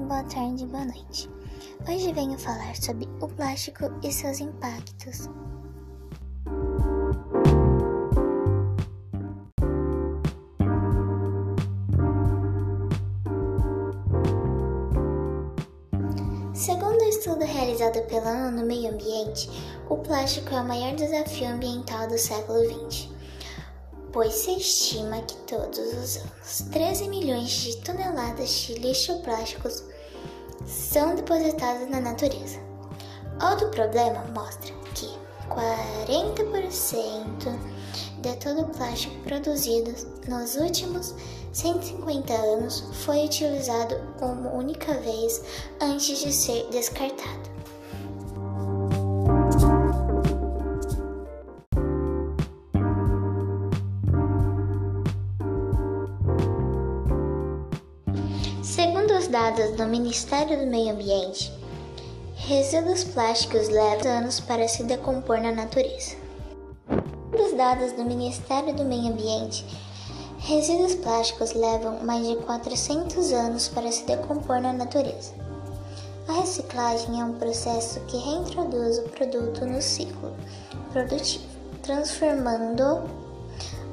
boa tarde, boa noite. Hoje venho falar sobre o plástico e seus impactos. Segundo o estudo realizado pela ONU no Meio Ambiente, o plástico é o maior desafio ambiental do século XX pois se estima que todos os anos 13 milhões de toneladas de lixo plásticos são depositados na natureza. Outro problema mostra que 40% de todo o plástico produzido nos últimos 150 anos foi utilizado uma única vez antes de ser descartado. Segundo os dados do Ministério do Meio Ambiente, resíduos plásticos levam anos para se decompor na natureza. Segundo os dados do Ministério do Meio Ambiente, resíduos plásticos levam mais de 400 anos para se decompor na natureza. A reciclagem é um processo que reintroduz o produto no ciclo produtivo, transformando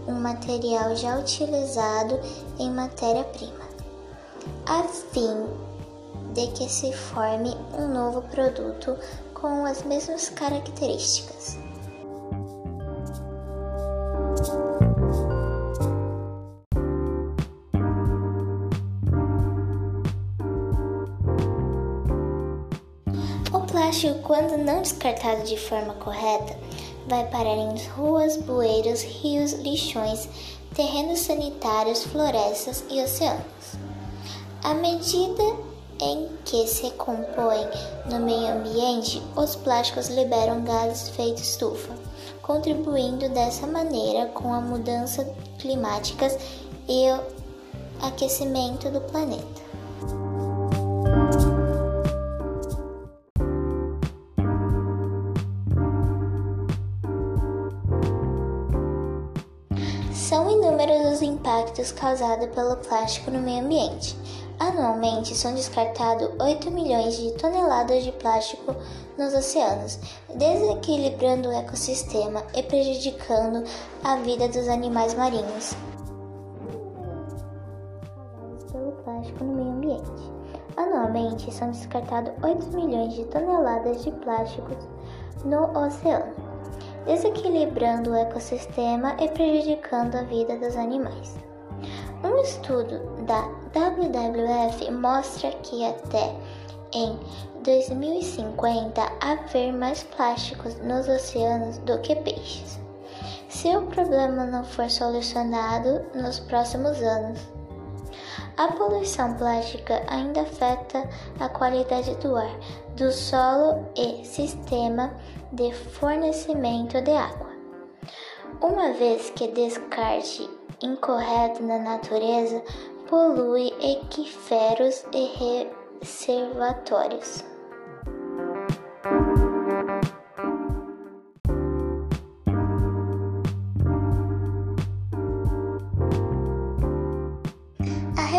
um material já utilizado em matéria-prima a fim de que se forme um novo produto com as mesmas características. O plástico, quando não descartado de forma correta, vai parar em ruas, bueiros, rios, lixões, terrenos sanitários, florestas e oceanos. À medida em que se compõem no meio ambiente, os plásticos liberam gases feitos estufa, contribuindo dessa maneira com a mudança climáticas e o aquecimento do planeta. São inúmeros os impactos causados pelo plástico no meio ambiente. Anualmente são descartados 8 milhões de toneladas de plástico nos oceanos, desequilibrando o ecossistema e prejudicando a vida dos animais marinhos. Pelo plástico no meio ambiente. Anualmente são descartados 8 milhões de toneladas de plásticos no oceano, desequilibrando o ecossistema e prejudicando a vida dos animais. Um estudo da WWF mostra que até em 2050 haver mais plásticos nos oceanos do que peixes. Se o problema não for solucionado nos próximos anos, a poluição plástica ainda afeta a qualidade do ar, do solo e sistema de fornecimento de água. Uma vez que descarte incorreto na natureza polui equiferos e reservatórios.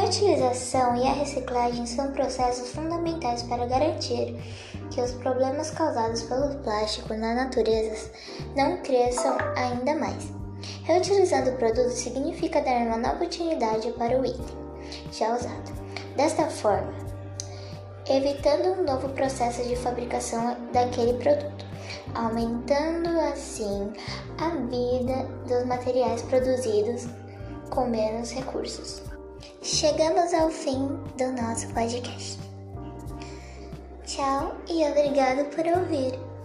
Reutilização e a reciclagem são processos fundamentais para garantir que os problemas causados pelo plástico na natureza não cresçam ainda mais. Reutilizando o produto significa dar uma nova utilidade para o item já usado. Desta forma, evitando um novo processo de fabricação daquele produto, aumentando assim a vida dos materiais produzidos com menos recursos. Chegamos ao fim do nosso podcast. Tchau e obrigado por ouvir.